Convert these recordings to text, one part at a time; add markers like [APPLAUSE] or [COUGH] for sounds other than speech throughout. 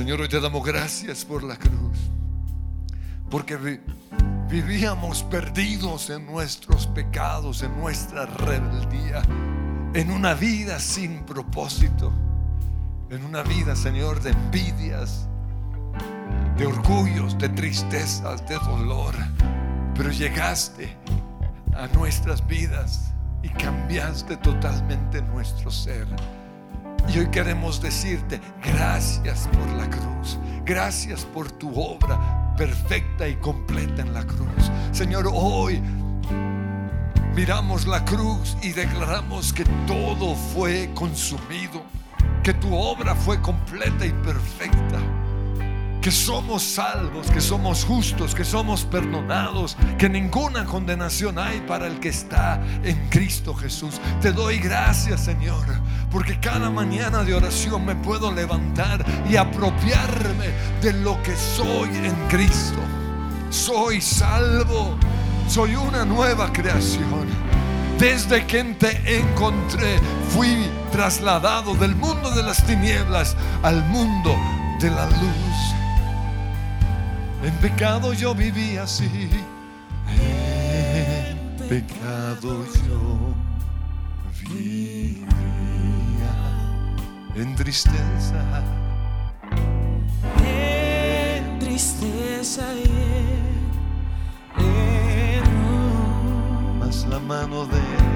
Señor, hoy te damos gracias por la cruz. Porque vivíamos perdidos en nuestros pecados, en nuestra rebeldía, en una vida sin propósito, en una vida, Señor, de envidias, de orgullos, de tristezas, de dolor. Pero llegaste a nuestras vidas y cambiaste totalmente nuestro ser. Y hoy queremos decirte gracias por la cruz, gracias por tu obra perfecta y completa en la cruz. Señor, hoy miramos la cruz y declaramos que todo fue consumido, que tu obra fue completa y perfecta que somos salvos, que somos justos, que somos perdonados, que ninguna condenación hay para el que está en Cristo Jesús. Te doy gracias, Señor, porque cada mañana de oración me puedo levantar y apropiarme de lo que soy en Cristo. Soy salvo, soy una nueva creación. Desde que te encontré, fui trasladado del mundo de las tinieblas al mundo de la luz. En pecado yo vivía así. En pecado yo vivía. En tristeza. En tristeza y en error. Más la mano de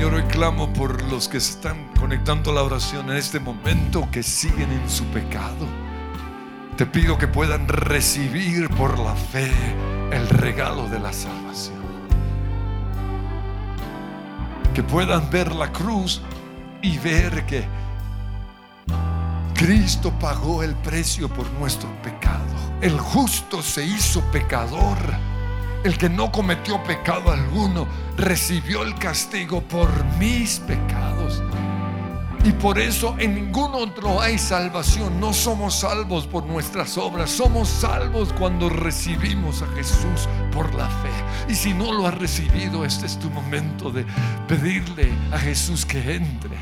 Señor, hoy clamo por los que se están conectando a la oración en este momento, que siguen en su pecado. Te pido que puedan recibir por la fe el regalo de la salvación. Que puedan ver la cruz y ver que Cristo pagó el precio por nuestro pecado. El justo se hizo pecador. El que no cometió pecado alguno recibió el castigo por mis pecados. Y por eso en ningún otro hay salvación. No somos salvos por nuestras obras. Somos salvos cuando recibimos a Jesús por la fe. Y si no lo has recibido, este es tu momento de pedirle a Jesús que entre.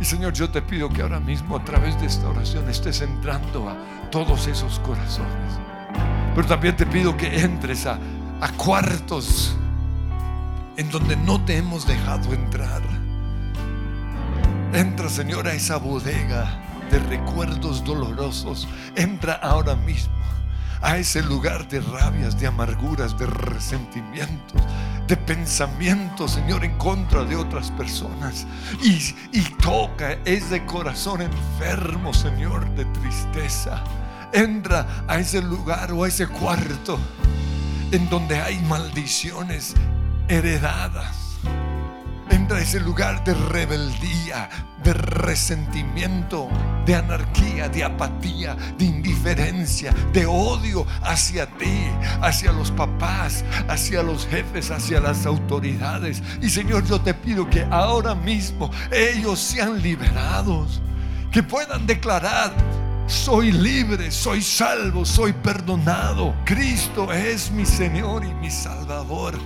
Y Señor, yo te pido que ahora mismo a través de esta oración estés entrando a todos esos corazones. Pero también te pido que entres a, a cuartos en donde no te hemos dejado entrar. Entra, Señor, a esa bodega de recuerdos dolorosos. Entra ahora mismo a ese lugar de rabias, de amarguras, de resentimientos, de pensamientos, Señor, en contra de otras personas. Y, y toca ese corazón enfermo, Señor, de tristeza. Entra a ese lugar o a ese cuarto en donde hay maldiciones heredadas. Entra a ese lugar de rebeldía, de resentimiento, de anarquía, de apatía, de indiferencia, de odio hacia ti, hacia los papás, hacia los jefes, hacia las autoridades. Y Señor, yo te pido que ahora mismo ellos sean liberados, que puedan declarar, soy libre, soy salvo, soy perdonado. Cristo es mi Señor y mi Salvador.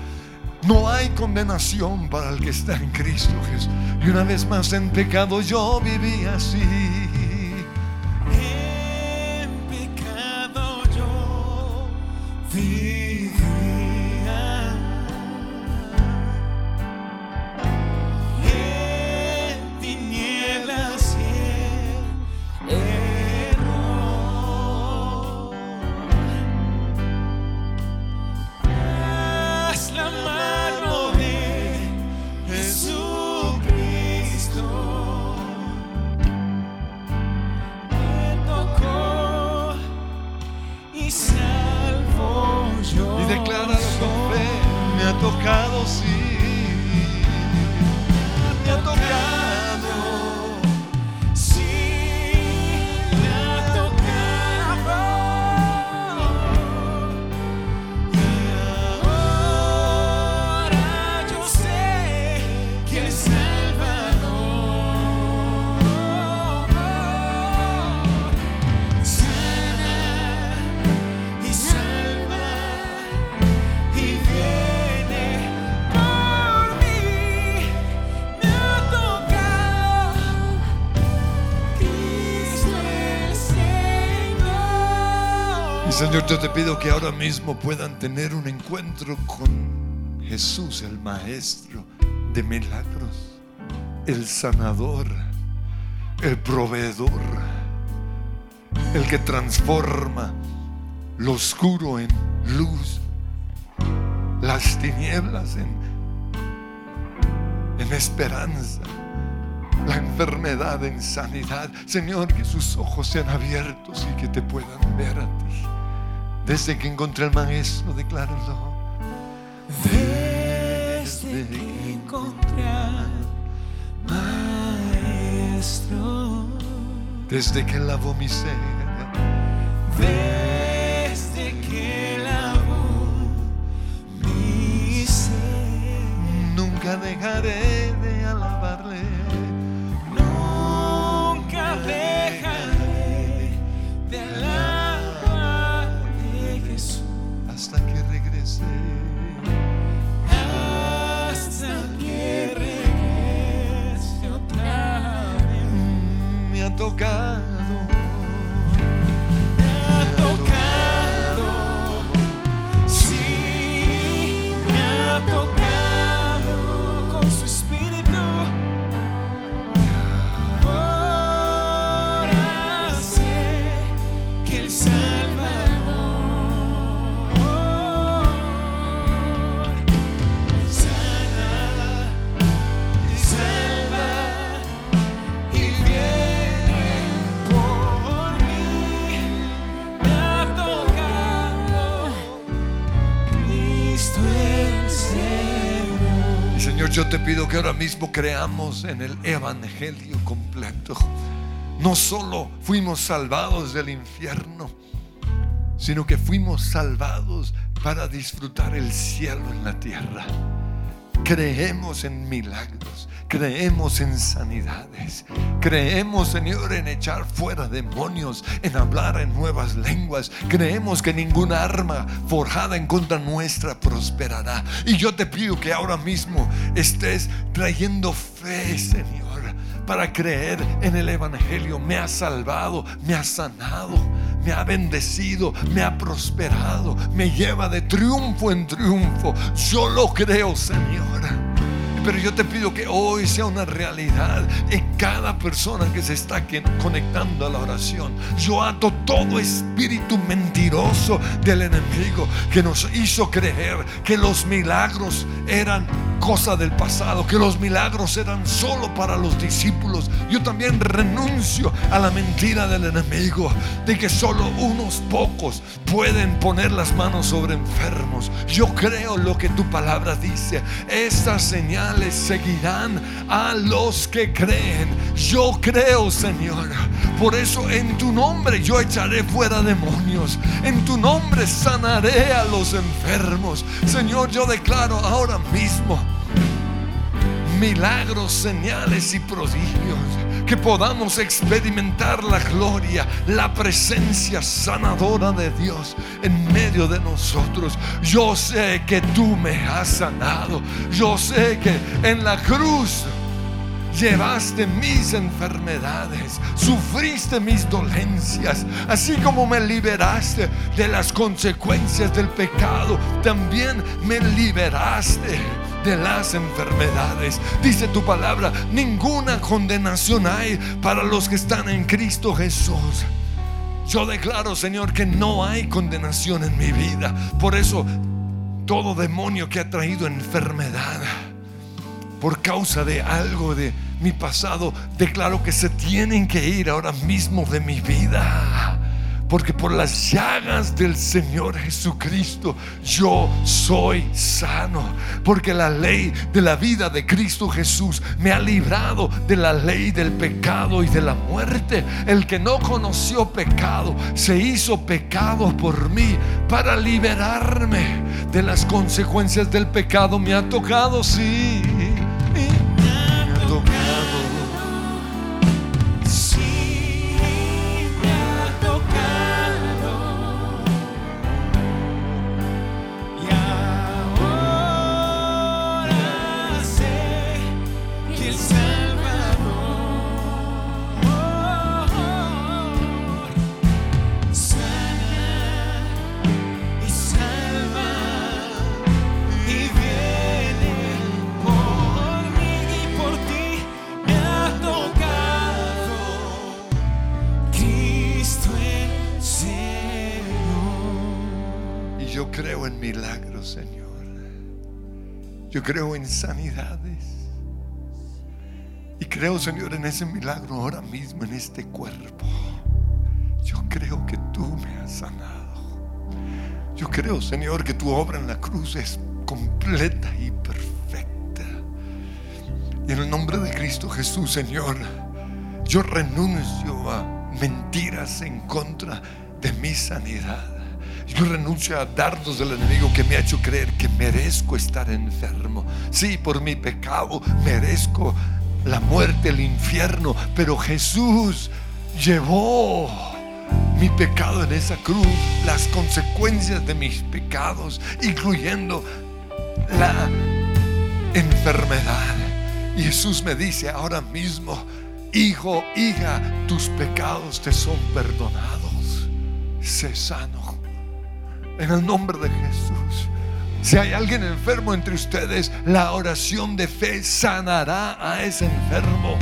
No hay condenación para el que está en Cristo Jesús. Y una vez más en pecado yo viví así. Señor, yo te pido que ahora mismo puedan tener un encuentro con Jesús, el Maestro de milagros, el sanador, el proveedor, el que transforma lo oscuro en luz, las tinieblas en, en esperanza, la enfermedad en sanidad. Señor, que sus ojos sean abiertos y que te puedan ver a ti. Desde que encontré al maestro, declárenlo. Desde que encontré al maestro. Desde que lavó mi ser. Desde que lavó mi ser. Nunca dejaré Me yo te pido que ahora mismo creamos en el Evangelio completo. No solo fuimos salvados del infierno, sino que fuimos salvados para disfrutar el cielo en la tierra. Creemos en milagros, creemos en sanidades, creemos, Señor, en echar fuera demonios, en hablar en nuevas lenguas. Creemos que ninguna arma forjada en contra nuestra prosperará. Y yo te pido que ahora mismo estés trayendo fe, Señor para creer en el Evangelio. Me ha salvado, me ha sanado, me ha bendecido, me ha prosperado, me lleva de triunfo en triunfo. Yo lo creo, Señor. Pero yo te pido que hoy sea una realidad en cada persona que se está conectando a la oración. Yo ato todo espíritu mentiroso del enemigo que nos hizo creer que los milagros eran cosa del pasado, que los milagros eran solo para los discípulos. Yo también renuncio a la mentira del enemigo de que solo unos pocos pueden poner las manos sobre enfermos. Yo creo lo que tu palabra dice. Estas señales seguirán a los que creen. Yo creo, Señor. Por eso en tu nombre yo echaré fuera demonios. En tu nombre sanaré a los enfermos. Señor, yo declaro ahora mismo milagros, señales y prodigios. Que podamos experimentar la gloria, la presencia sanadora de Dios en medio de nosotros. Yo sé que tú me has sanado. Yo sé que en la cruz llevaste mis enfermedades, sufriste mis dolencias, así como me liberaste de las consecuencias del pecado, también me liberaste de las enfermedades. Dice tu palabra, ninguna condenación hay para los que están en Cristo Jesús. Yo declaro, Señor, que no hay condenación en mi vida. Por eso, todo demonio que ha traído enfermedad, por causa de algo de mi pasado, declaro que se tienen que ir ahora mismo de mi vida. Porque por las llagas del Señor Jesucristo yo soy sano. Porque la ley de la vida de Cristo Jesús me ha librado de la ley del pecado y de la muerte. El que no conoció pecado se hizo pecado por mí para liberarme de las consecuencias del pecado. Me ha tocado, sí. Sanidades. Y creo, Señor, en ese milagro ahora mismo, en este cuerpo. Yo creo que tú me has sanado. Yo creo, Señor, que tu obra en la cruz es completa y perfecta. Y en el nombre de Cristo Jesús, Señor, yo renuncio a mentiras en contra de mi sanidad. Yo renuncio a dardos del enemigo que me ha hecho creer que merezco estar enfermo. Sí, por mi pecado merezco la muerte, el infierno, pero Jesús llevó mi pecado en esa cruz, las consecuencias de mis pecados, incluyendo la enfermedad. Jesús me dice ahora mismo, hijo, hija, tus pecados te son perdonados. Sé sano. En el nombre de Jesús. Si hay alguien enfermo entre ustedes, la oración de fe sanará a ese enfermo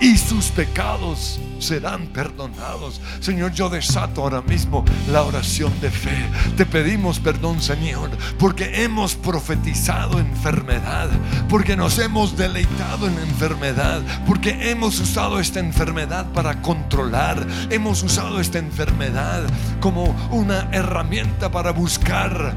y sus pecados serán perdonados. Señor, yo desato ahora mismo la oración de fe. Te pedimos perdón, Señor, porque hemos profetizado enfermedad, porque nos hemos deleitado en enfermedad, porque hemos usado esta enfermedad para controlar, hemos usado esta enfermedad como una herramienta para buscar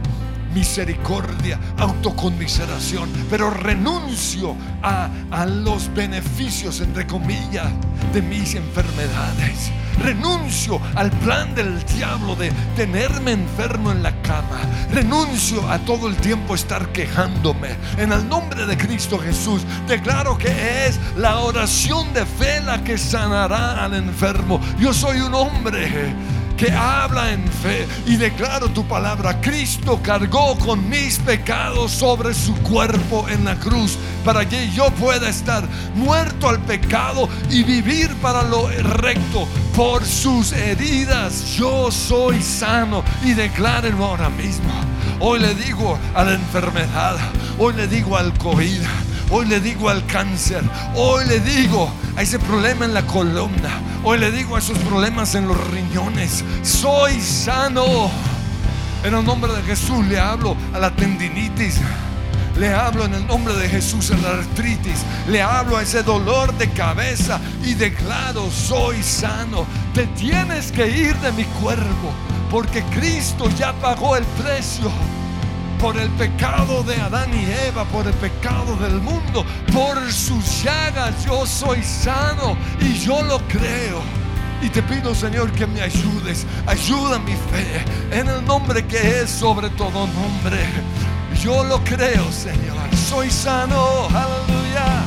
misericordia, autoconmiseración, pero renuncio a, a, los beneficios, entre comillas, de mis enfermedades. Renuncio al plan del diablo de tenerme enfermo en la cama. Renuncio a todo el tiempo estar quejándome. En el nombre de Cristo Jesús, declaro que es la oración de fe la que sanará al enfermo. Yo soy un hombre que habla en fe y declaro tu palabra. Cristo cargó con mis pecados sobre su cuerpo en la cruz para que yo pueda estar muerto al pecado y vivir para lo recto. Por sus heridas yo soy sano y declárenlo ahora mismo. Hoy le digo a la enfermedad, hoy le digo al COVID. Hoy le digo al cáncer. Hoy le digo a ese problema en la columna. Hoy le digo a esos problemas en los riñones. Soy sano. En el nombre de Jesús le hablo a la tendinitis. Le hablo en el nombre de Jesús a la artritis. Le hablo a ese dolor de cabeza y declaro, soy sano. Te tienes que ir de mi cuerpo porque Cristo ya pagó el precio por el pecado de Adán y Eva, por el pecado del mundo, por sus llagas yo soy sano y yo lo creo. Y te pido, Señor, que me ayudes. Ayuda mi fe en el nombre que es sobre todo nombre. Yo lo creo, Señor. Soy sano. Aleluya.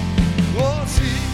Oh, sí.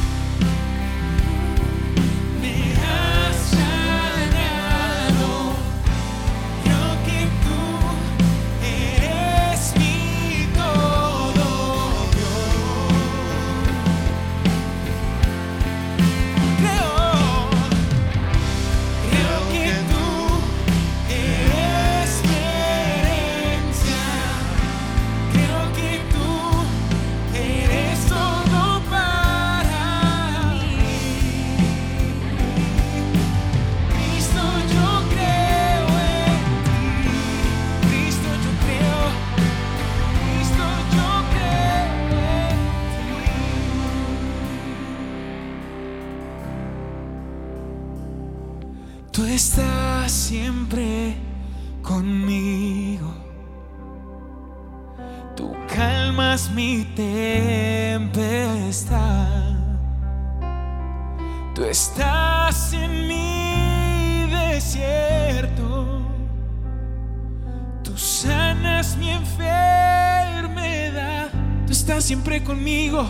Siempre conmigo.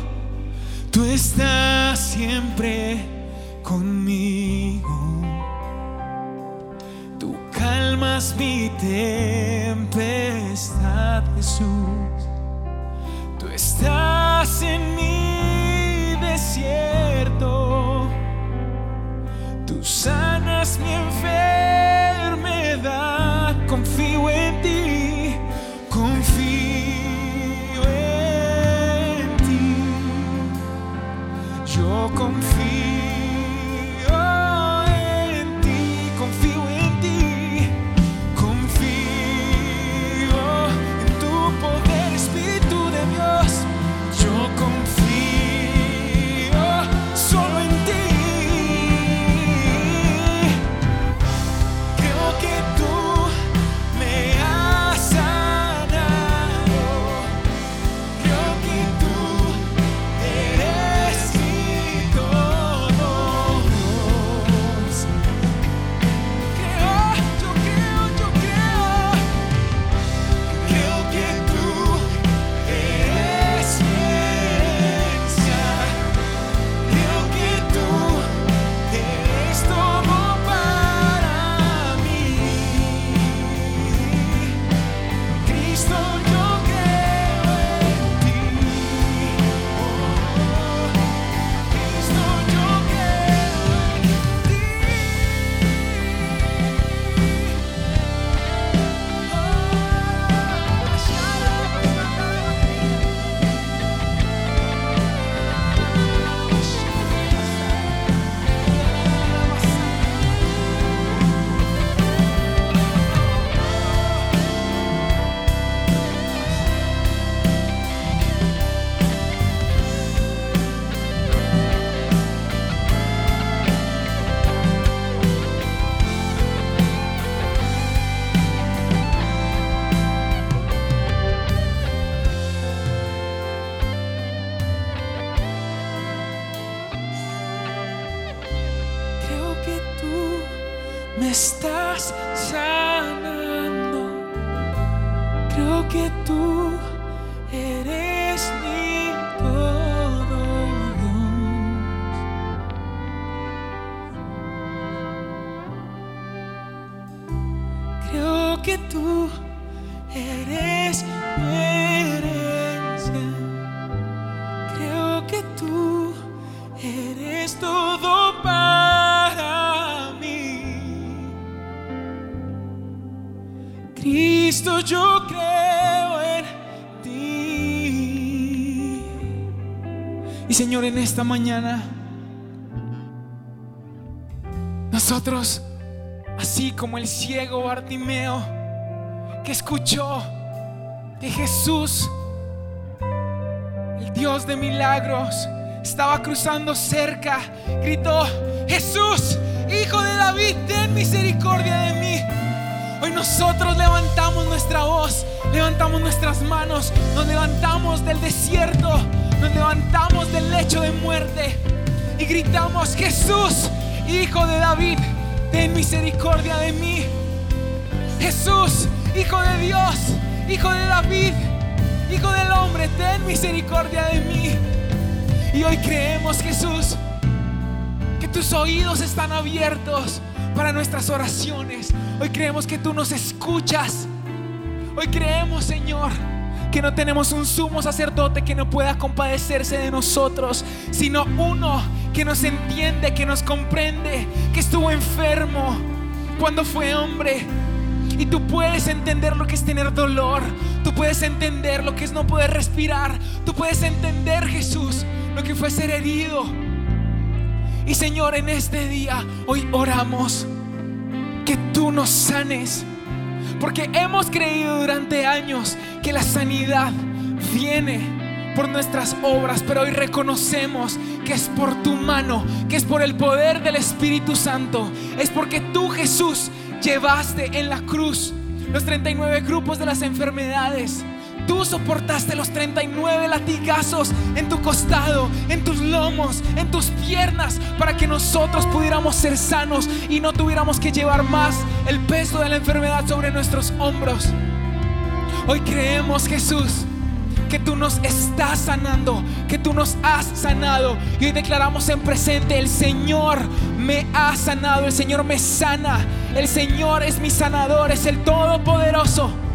Tú estás siempre conmigo. Tú calmas mi tempestad, Jesús. Tú estás en mi desierto. Tú sanas mi enfermedad. Estás sanando. Creo que tú eres mi todo, Dios. Creo que tú yo creo en ti. Y Señor, en esta mañana, nosotros, así como el ciego Bartimeo, que escuchó que Jesús, el Dios de milagros, estaba cruzando cerca, gritó, Jesús, Hijo de David, ten misericordia de mí. Hoy nosotros levantamos nuestra voz, levantamos nuestras manos, nos levantamos del desierto, nos levantamos del lecho de muerte y gritamos, Jesús, Hijo de David, ten misericordia de mí. Jesús, Hijo de Dios, Hijo de David, Hijo del hombre, ten misericordia de mí. Y hoy creemos, Jesús, que tus oídos están abiertos para nuestras oraciones. Hoy creemos que tú nos escuchas. Hoy creemos, Señor, que no tenemos un sumo sacerdote que no pueda compadecerse de nosotros, sino uno que nos entiende, que nos comprende, que estuvo enfermo cuando fue hombre. Y tú puedes entender lo que es tener dolor. Tú puedes entender lo que es no poder respirar. Tú puedes entender, Jesús, lo que fue ser herido. Y Señor, en este día, hoy oramos que tú nos sanes. Porque hemos creído durante años que la sanidad viene por nuestras obras, pero hoy reconocemos que es por tu mano, que es por el poder del Espíritu Santo. Es porque tú, Jesús, llevaste en la cruz los 39 grupos de las enfermedades. Tú soportaste los 39 latigazos en tu costado, en tus lomos, en tus piernas, para que nosotros pudiéramos ser sanos y no tuviéramos que llevar más el peso de la enfermedad sobre nuestros hombros. Hoy creemos, Jesús, que tú nos estás sanando, que tú nos has sanado. Y hoy declaramos en presente, el Señor me ha sanado, el Señor me sana, el Señor es mi sanador, es el Todopoderoso.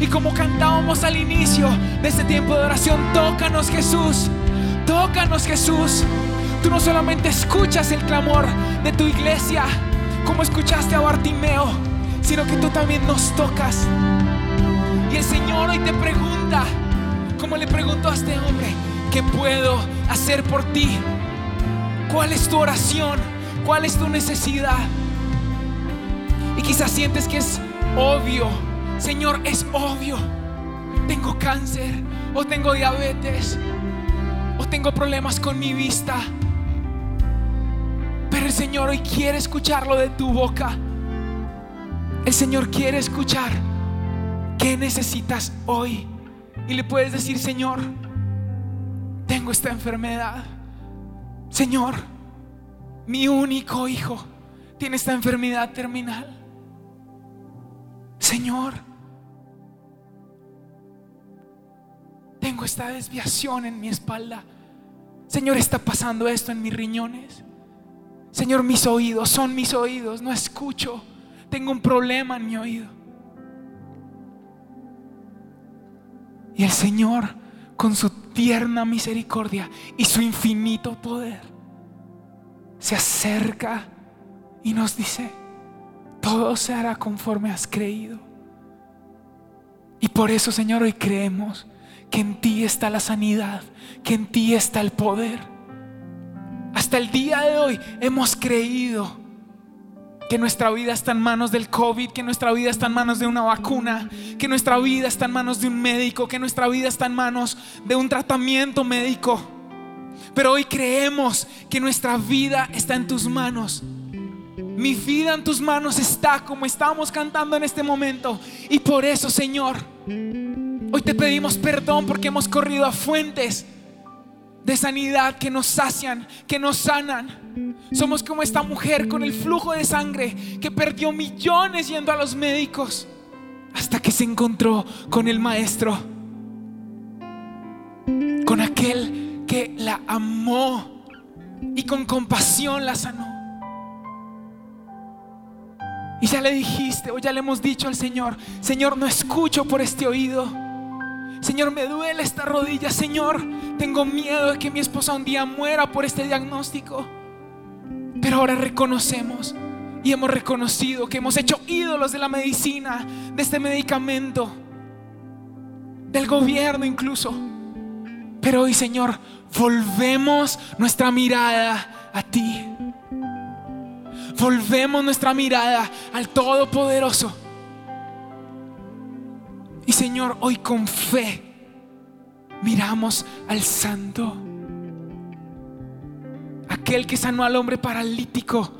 Y como cantábamos al inicio de este tiempo de oración, tócanos Jesús, tócanos Jesús. Tú no solamente escuchas el clamor de tu iglesia, como escuchaste a Bartimeo, sino que tú también nos tocas. Y el Señor hoy te pregunta, como le preguntó a este hombre, ¿qué puedo hacer por ti? ¿Cuál es tu oración? ¿Cuál es tu necesidad? Y quizás sientes que es obvio, Señor, es obvio. Tengo cáncer, o tengo diabetes, o tengo problemas con mi vista. Pero el Señor hoy quiere escucharlo de tu boca. El Señor quiere escuchar qué necesitas hoy. Y le puedes decir, Señor, tengo esta enfermedad. Señor, mi único hijo tiene esta enfermedad terminal. Señor, tengo esta desviación en mi espalda. Señor, está pasando esto en mis riñones. Señor, mis oídos son mis oídos, no escucho. Tengo un problema en mi oído. Y el Señor, con su tierna misericordia y su infinito poder, se acerca y nos dice, todo se hará conforme has creído. Y por eso, Señor, hoy creemos que en ti está la sanidad, que en ti está el poder. Hasta el día de hoy hemos creído que nuestra vida está en manos del COVID, que nuestra vida está en manos de una vacuna, que nuestra vida está en manos de un médico, que nuestra vida está en manos de un tratamiento médico. Pero hoy creemos que nuestra vida está en tus manos. Mi vida en tus manos está como estamos cantando en este momento. Y por eso, Señor, hoy te pedimos perdón porque hemos corrido a fuentes de sanidad que nos sacian, que nos sanan. Somos como esta mujer con el flujo de sangre que perdió millones yendo a los médicos hasta que se encontró con el maestro, con aquel que la amó y con compasión la sanó. Y ya le dijiste o ya le hemos dicho al Señor, Señor, no escucho por este oído. Señor, me duele esta rodilla. Señor, tengo miedo de que mi esposa un día muera por este diagnóstico. Pero ahora reconocemos y hemos reconocido que hemos hecho ídolos de la medicina, de este medicamento, del gobierno incluso. Pero hoy, Señor, volvemos nuestra mirada a ti. Volvemos nuestra mirada al Todopoderoso y Señor, hoy con fe miramos al Santo. Aquel que sanó al hombre paralítico,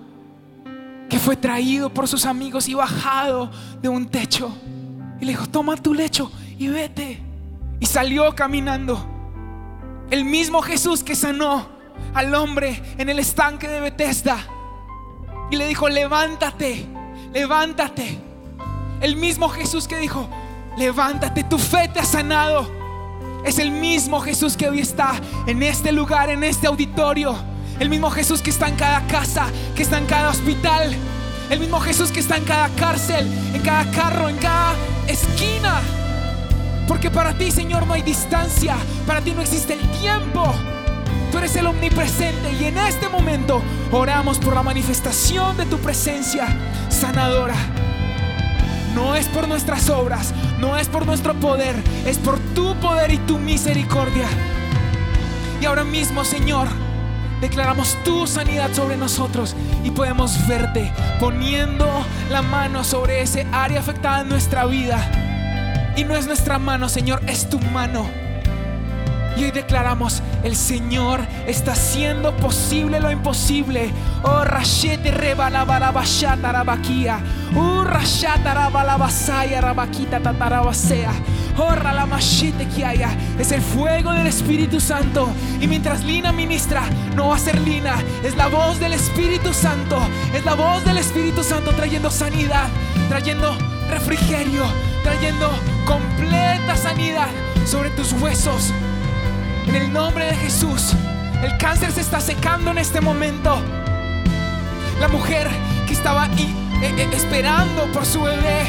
que fue traído por sus amigos y bajado de un techo. Y le dijo, toma tu lecho y vete. Y salió caminando. El mismo Jesús que sanó al hombre en el estanque de Bethesda. Y le dijo, levántate, levántate. El mismo Jesús que dijo, levántate, tu fe te ha sanado. Es el mismo Jesús que hoy está en este lugar, en este auditorio. El mismo Jesús que está en cada casa, que está en cada hospital. El mismo Jesús que está en cada cárcel, en cada carro, en cada esquina. Porque para ti, Señor, no hay distancia. Para ti no existe el tiempo. Tú eres el omnipresente y en este momento oramos por la manifestación de tu presencia sanadora no es por nuestras obras, no es por nuestro poder, es por tu poder y tu misericordia. Y ahora mismo, Señor, declaramos tu sanidad sobre nosotros y podemos verte poniendo la mano sobre ese área afectada en nuestra vida. Y no es nuestra mano, Señor, es tu mano. Y hoy declaramos, el Señor está haciendo posible lo imposible. Oh, rashete reba la balabashata rabakia. Uh, rashata rabalabasaya rabaquita tatarabasea. Oh, la machete que haya. Es el fuego del Espíritu Santo. Y mientras Lina ministra, no va a ser Lina. Es la voz del Espíritu Santo. Es la voz del Espíritu Santo trayendo sanidad, trayendo refrigerio, trayendo completa sanidad sobre tus huesos en el nombre de Jesús, el cáncer se está secando en este momento. La mujer que estaba eh, eh, esperando por su bebé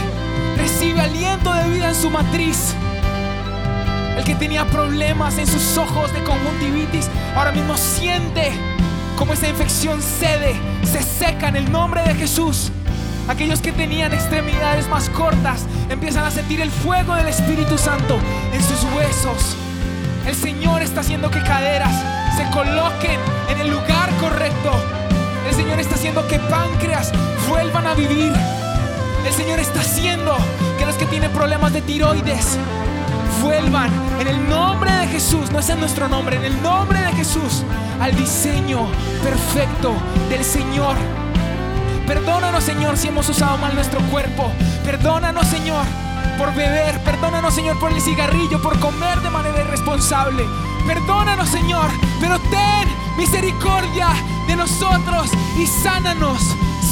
recibe aliento de vida en su matriz. El que tenía problemas en sus ojos de conjuntivitis ahora mismo siente como esa infección cede, se seca en el nombre de Jesús. Aquellos que tenían extremidades más cortas empiezan a sentir el fuego del Espíritu Santo en sus huesos. El Señor está haciendo que caderas se coloquen en el lugar correcto. El Señor está haciendo que páncreas vuelvan a vivir. El Señor está haciendo que los que tienen problemas de tiroides vuelvan en el nombre de Jesús, no es en nuestro nombre, en el nombre de Jesús, al diseño perfecto del Señor. Perdónanos, Señor, si hemos usado mal nuestro cuerpo. Perdónanos, Señor por beber. Perdónanos, Señor, por el cigarrillo, por comer de manera irresponsable. Perdónanos, Señor, pero ten misericordia de nosotros y sánanos.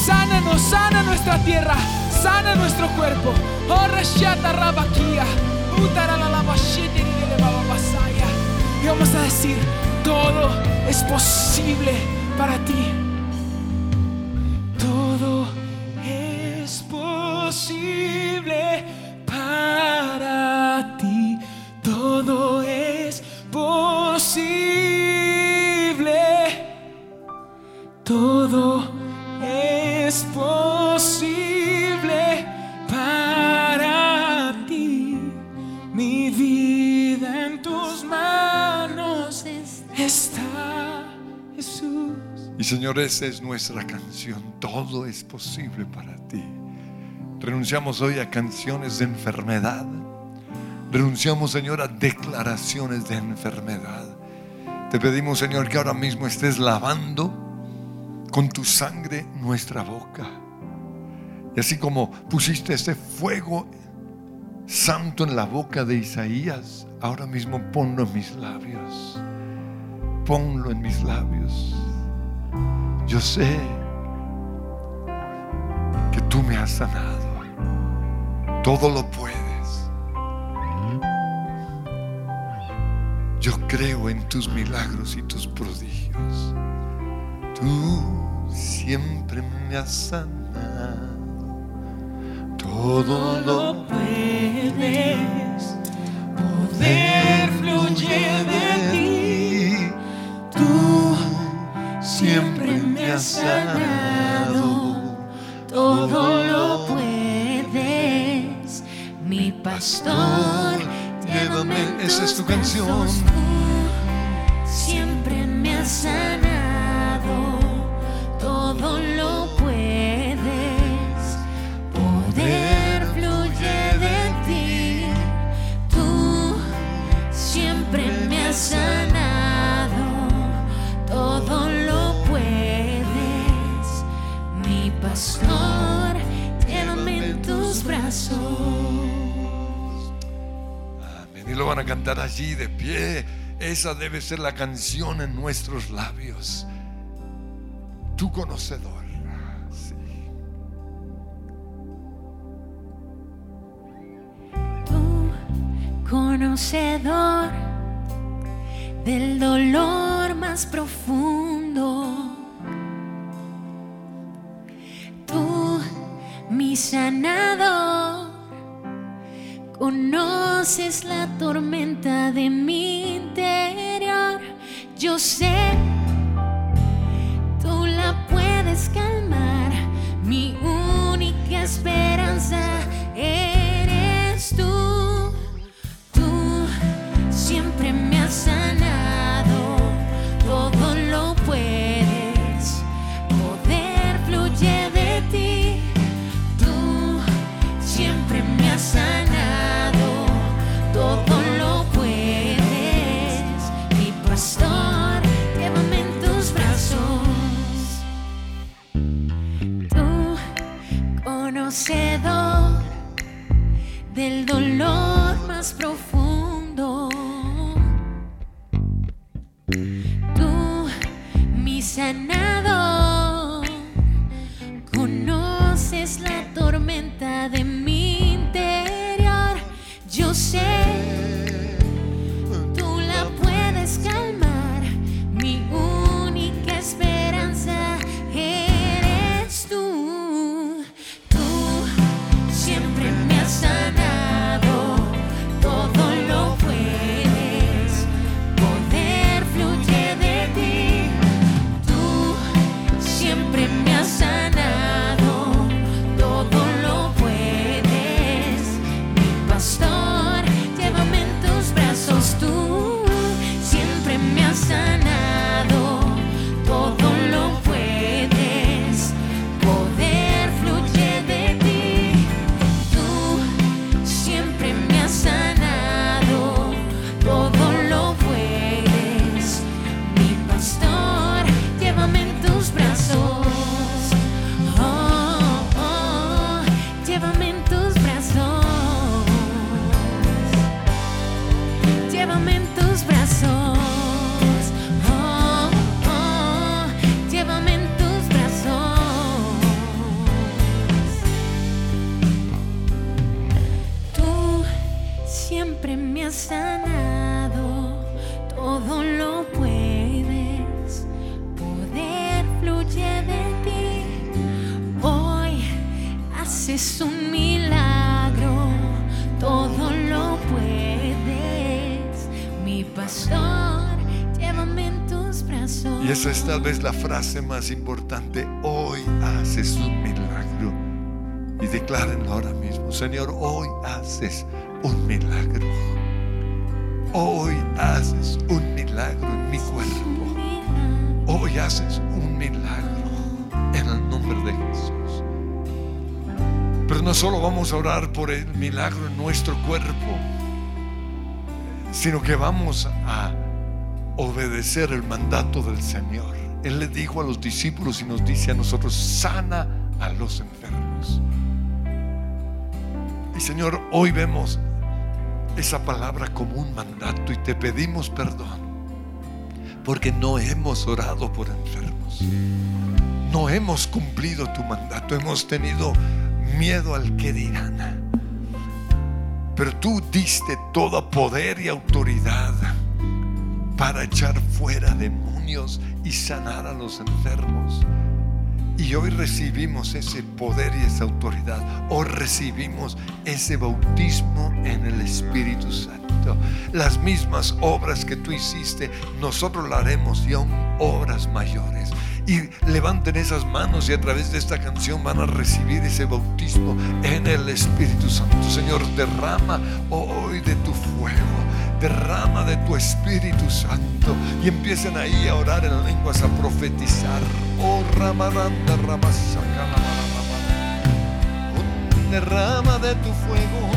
Sánanos, sana nuestra tierra, sana nuestro cuerpo. Oh, y vamos a decir, todo es posible para ti. Señor, esa es nuestra canción. Todo es posible para ti. Renunciamos hoy a canciones de enfermedad. Renunciamos, Señor, a declaraciones de enfermedad. Te pedimos, Señor, que ahora mismo estés lavando con tu sangre nuestra boca. Y así como pusiste ese fuego santo en la boca de Isaías, ahora mismo ponlo en mis labios. ponlo en mis labios. Yo sé que tú me has sanado. Todo lo puedes. Yo creo en tus milagros y tus prodigios. Tú siempre me has sanado. Todo lo puedes. Poder fluye de ti. Siempre me has sanado. Todo lo puedes. Mi pastor, llévame. Esa es tu canción. Siempre me has sanado. Van a cantar allí de pie. Esa debe ser la canción en nuestros labios. Tu conocedor. Sí. Tú, conocedor del dolor más profundo. Tú, mi sanador, conoces la tormenta de mi interior. Yo sé, tú la puedes calmar. Mi única esperanza eres más. Más importante. Hoy haces un milagro. Y declárenlo ahora mismo. Señor, hoy haces un milagro. Hoy haces un milagro en mi cuerpo. Hoy haces un milagro en el nombre de Jesús. Pero no solo vamos a orar por el milagro en nuestro cuerpo, sino que vamos a obedecer el mandato del Señor. Él le dijo a los discípulos y nos dice a nosotros, sana a los enfermos. Y Señor, hoy vemos esa palabra como un mandato y te pedimos perdón Porque no hemos orado por enfermos. No hemos cumplido tu mandato. Hemos tenido miedo al que dirán. Pero tú diste todo poder y autoridad para echar fuera demonios y sanar a los enfermos. Y hoy recibimos ese poder y esa autoridad. Hoy recibimos ese bautismo en el Espíritu Santo. Las mismas obras que tú hiciste, nosotros las haremos y aún obras mayores. Y levanten esas manos y a través de esta canción van a recibir ese bautismo en el Espíritu Santo. Señor, derrama hoy de tu fuego derrama de tu Espíritu Santo y empiecen ahí a orar en lenguas, a profetizar. Oh, ramadanda, Un derrama de tu fuego.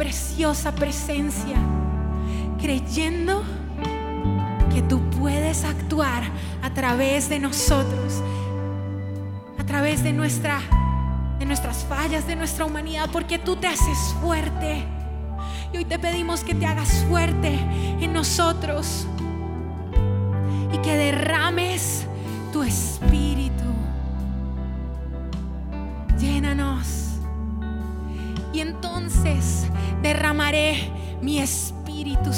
Preciosa presencia, creyendo que tú puedes actuar a través de nosotros, a través de nuestra de nuestras fallas, de nuestra humanidad, porque tú te haces fuerte. Y hoy te pedimos que te hagas fuerte en nosotros y que derrames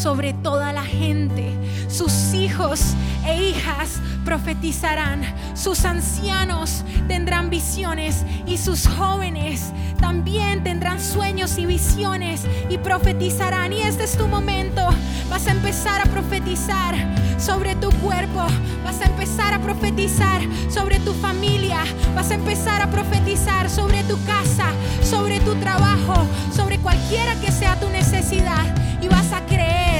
sobre toda la gente. Sus hijos e hijas profetizarán. Sus ancianos tendrán visiones y sus jóvenes también tendrán sueños y visiones y profetizarán. Y este es tu momento. Vas a empezar a profetizar sobre tu cuerpo. Vas a empezar a profetizar sobre tu familia. Vas a empezar a profetizar sobre tu casa, sobre tu trabajo, sobre cualquiera que sea tu necesidad. Y vas a creer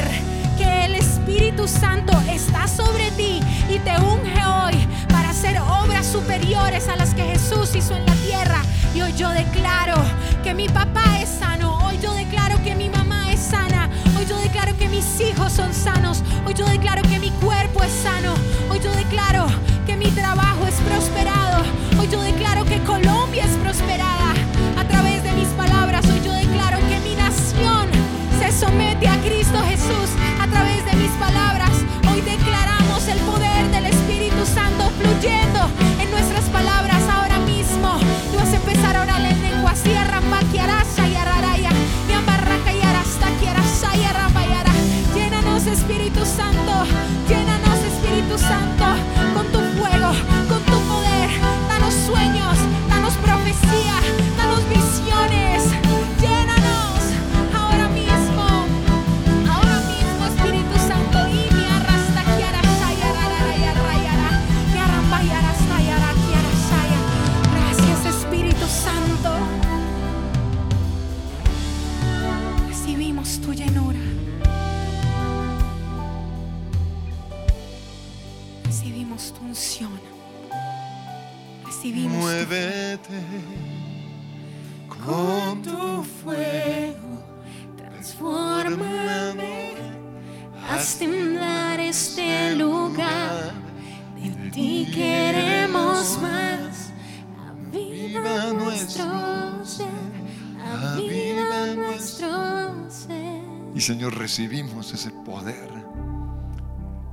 Espíritu Santo está sobre ti y te unge hoy para hacer obras superiores a las que Jesús hizo en la tierra. Y hoy yo declaro que mi papá es sano. Hoy yo declaro que mi mamá es sana. Hoy yo declaro que mis hijos son sanos. Hoy yo declaro que mi cuerpo es sano. Hoy yo declaro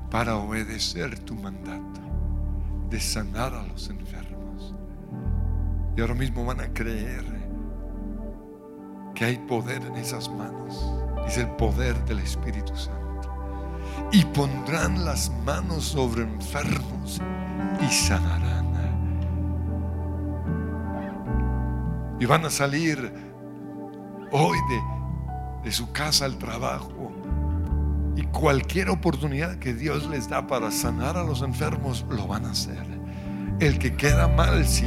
para obedecer tu mandato de sanar a los enfermos. Y ahora mismo van a creer que hay poder en esas manos. Es el poder del Espíritu Santo. Y pondrán las manos sobre enfermos y sanarán. Y van a salir hoy de, de su casa al trabajo. Y cualquier oportunidad que Dios les da para sanar a los enfermos, lo van a hacer. El que queda mal, si,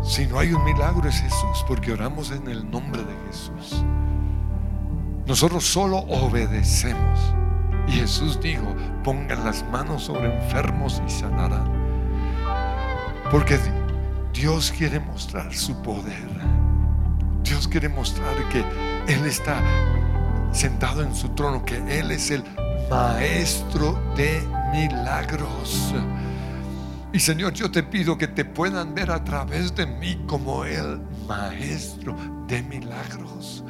si no hay un milagro, es Jesús, porque oramos en el nombre de Jesús. Nosotros solo obedecemos. Y Jesús dijo, pongan las manos sobre enfermos y sanarán. Porque Dios quiere mostrar su poder. Dios quiere mostrar que Él está sentado en su trono, que Él es el maestro de milagros. Y Señor, yo te pido que te puedan ver a través de mí como el maestro de milagros,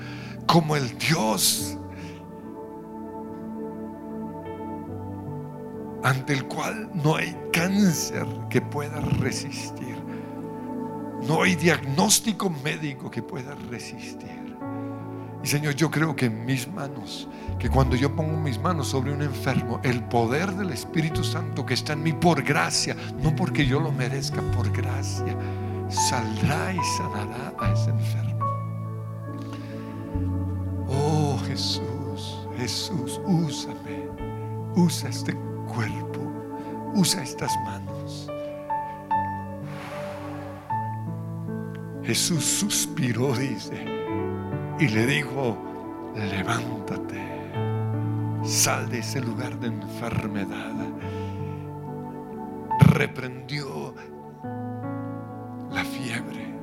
como el Dios ante el cual no hay cáncer que pueda resistir. No hay diagnóstico médico que pueda resistir. Y Señor, yo creo que en mis manos, que cuando yo pongo mis manos sobre un enfermo, el poder del Espíritu Santo que está en mí por gracia, no porque yo lo merezca, por gracia, saldrá y sanará a ese enfermo. Oh Jesús, Jesús, úsame, usa este cuerpo, usa estas manos. Jesús suspiró, dice, y le dijo, levántate, sal de ese lugar de enfermedad. Reprendió la fiebre.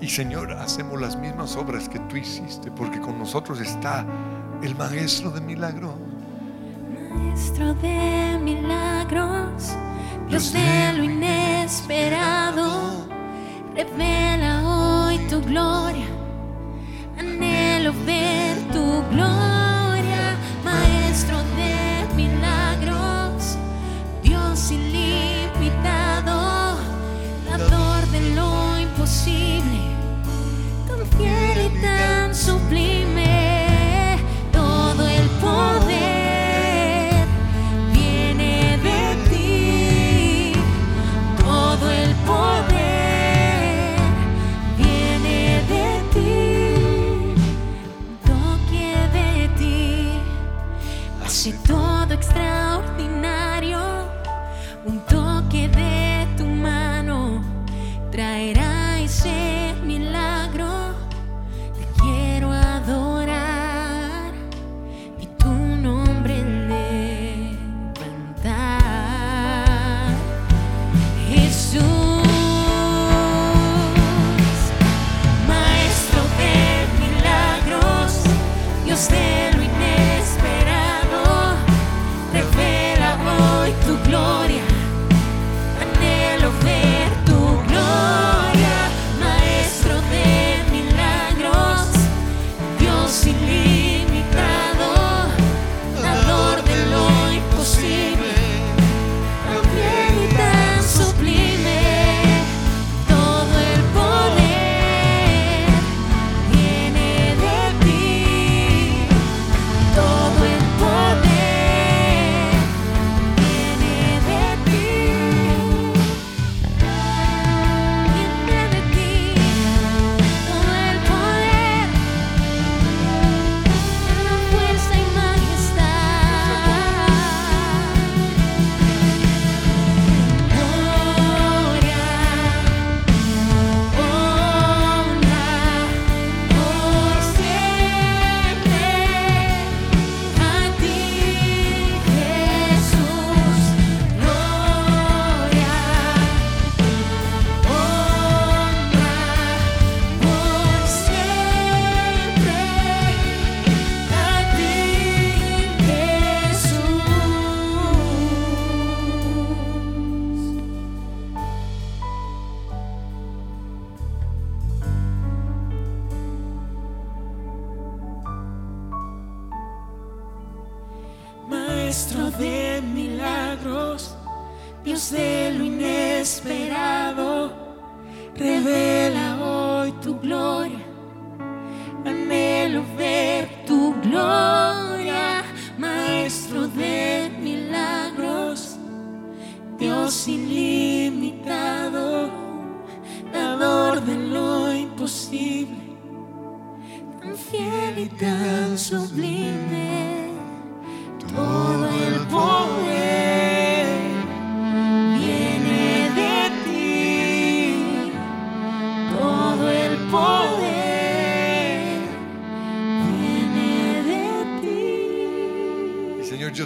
Y Señor, hacemos las mismas obras que tú hiciste, porque con nosotros está el maestro de milagros. Maestro de milagros, Dios de lo inesperado, revela hoy tu gloria. Anhelo ver tu gloria,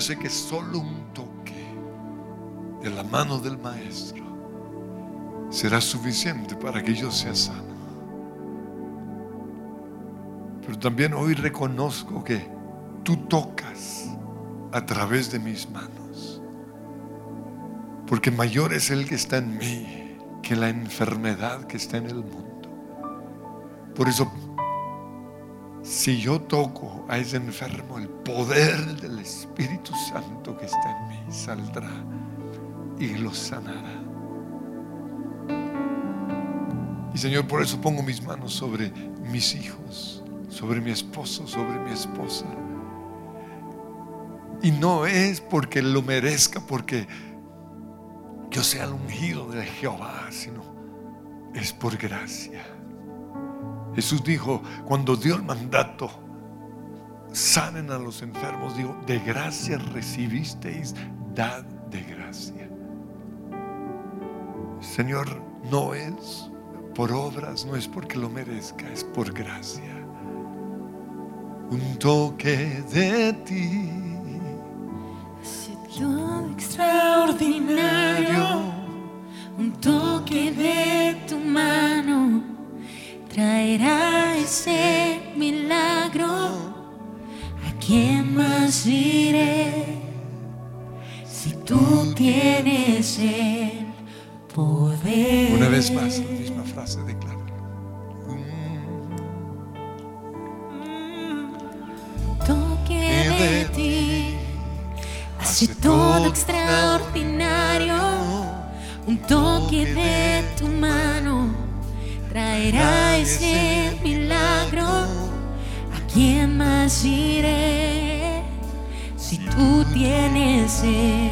sé que solo un toque de la mano del Maestro será suficiente para que yo sea sano. Pero también hoy reconozco que tú tocas a través de mis manos. Porque mayor es el que está en mí que la enfermedad que está en el mundo. Por eso, si yo toco a ese enfermo, el poder del Espíritu Santo que está en mí saldrá y lo sanará. Y Señor, por eso pongo mis manos sobre mis hijos, sobre mi esposo, sobre mi esposa. Y no es porque lo merezca, porque yo sea el ungido de Jehová, sino es por gracia. Jesús dijo, cuando dio el mandato, sanen a los enfermos, dijo, de gracia recibisteis, dad de gracia. Señor, no es por obras, no es porque lo merezca, es por gracia. Un toque de ti. todo extraordinario, un toque de tu mano traerá ese milagro. ¿A quién más iré si tú tienes el poder? Una vez más, la misma frase, declara. toque de ti hace todo extraordinario. Un toque de tu mano traerá ese milagro. ¿A quién más iré si tú tienes el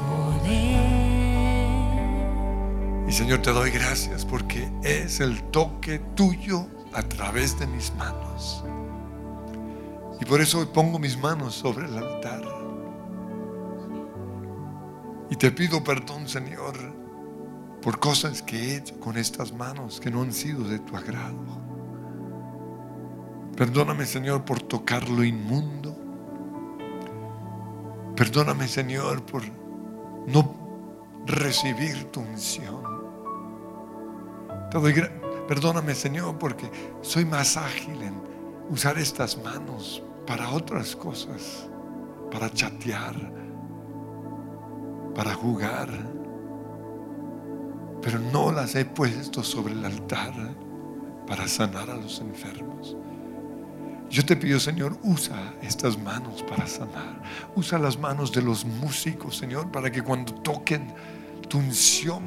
poder? Y Señor, te doy gracias porque es el toque tuyo a través de mis manos. Y por eso hoy pongo mis manos sobre el altar. Y te pido perdón, Señor, por cosas que he hecho con estas manos que no han sido de tu agrado. Perdóname, Señor, por tocar lo inmundo. Perdóname, Señor, por no recibir tu unción. Te doy Perdóname, Señor, porque soy más ágil en usar estas manos para otras cosas, para chatear, para jugar, pero no las he puesto sobre el altar para sanar a los enfermos. Yo te pido, Señor, usa estas manos para sanar. Usa las manos de los músicos, Señor, para que cuando toquen tu unción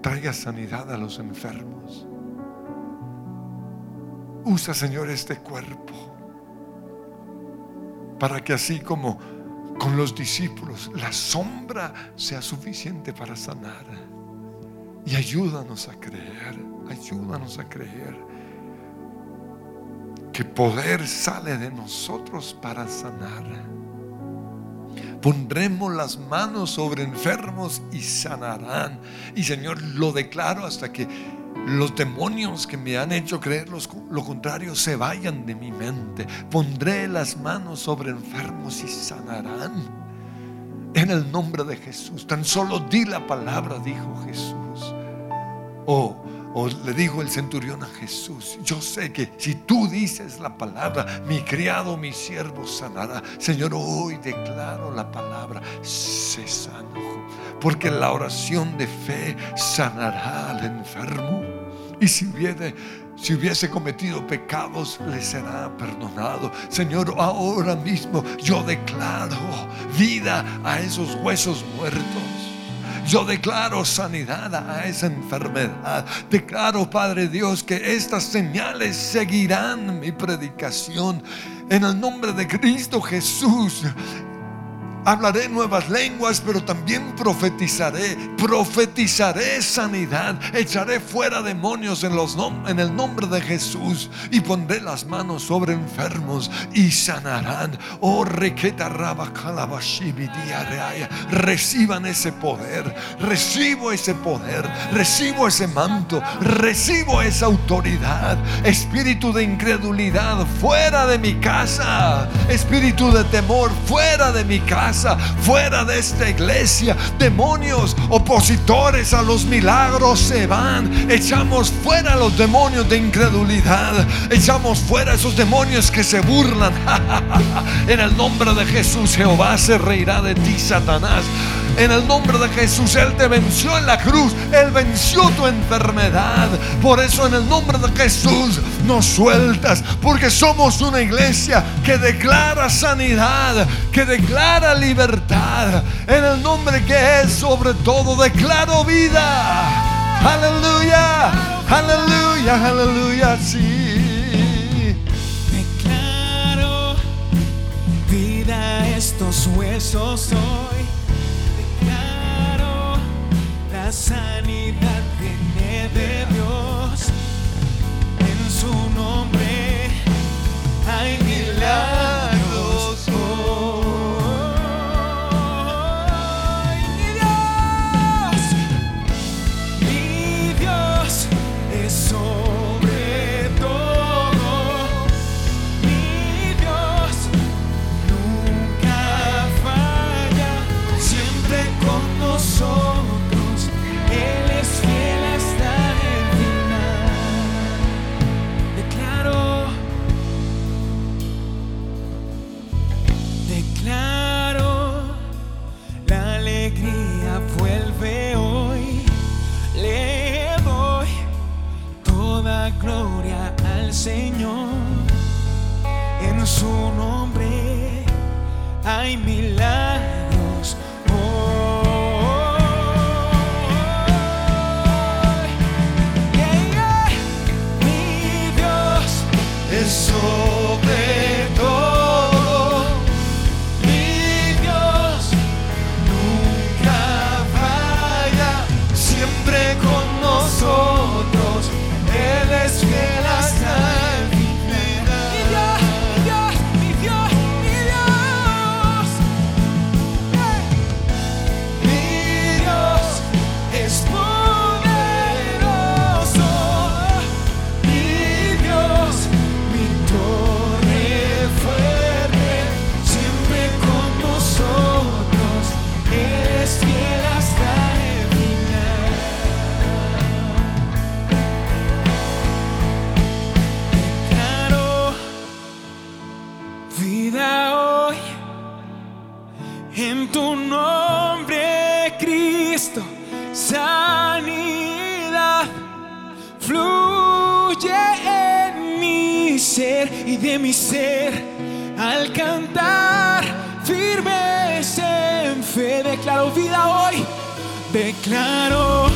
traiga sanidad a los enfermos. Usa, Señor, este cuerpo para que así como con los discípulos la sombra sea suficiente para sanar. Y ayúdanos a creer, ayúdanos a creer que poder sale de nosotros para sanar. Pondremos las manos sobre enfermos y sanarán. Y Señor, lo declaro hasta que los demonios que me han hecho creer los- lo contrario se vayan de mi mente. Pondré las manos sobre enfermos y sanarán. En el nombre de Jesús. Tan solo di la palabra, dijo Jesús. O, o le dijo el centurión a Jesús, yo sé que si tú dices la palabra, mi criado, mi siervo sanará. Señor, hoy declaro la palabra, sé sano. Porque la oración de fe sanará al enfermo. Y si hubiese, cometido pecados, le será perdonado. Señor, ahora mismo yo declaro vida a esos huesos muertos. Yo declaro sanidad a esa enfermedad. Declaro, Padre Dios, que estas señales seguirán mi predicación. En el nombre de Cristo Jesús. Hablaré nuevas lenguas, pero también profetizaré. Profetizaré sanidad. Echaré fuera demonios en, los nom- en el nombre de Jesús. Y pondré las manos sobre enfermos y sanarán. Oh, requeta. Reciban ese poder. Recibo ese poder. Recibo ese manto. Recibo esa autoridad. Espíritu de incredulidad fuera de mi casa. Espíritu de temor fuera de mi casa. Fuera de esta iglesia. Demonios opositores a los milagros se van. Echamos fuera los demonios de incredulidad. Echamos fuera esos demonios que se burlan. [LAUGHS] en el nombre de Jesús, Jehová se reirá de ti, Satanás. En el nombre de Jesús, Él te venció en la cruz. Él venció tu enfermedad. Por eso en el nombre de Jesús nos sueltas. Porque somos una iglesia que declara sanidad, que declara libertad. En el nombre que es sobre todo, declaro vida. Aleluya, aleluya, aleluya, sí. Declaro vida estos huesos hoy. Declaro la sanidad viene de Dios. En su nombre hay milagros al cantar firmes en fe. Declaro vida hoy, declaro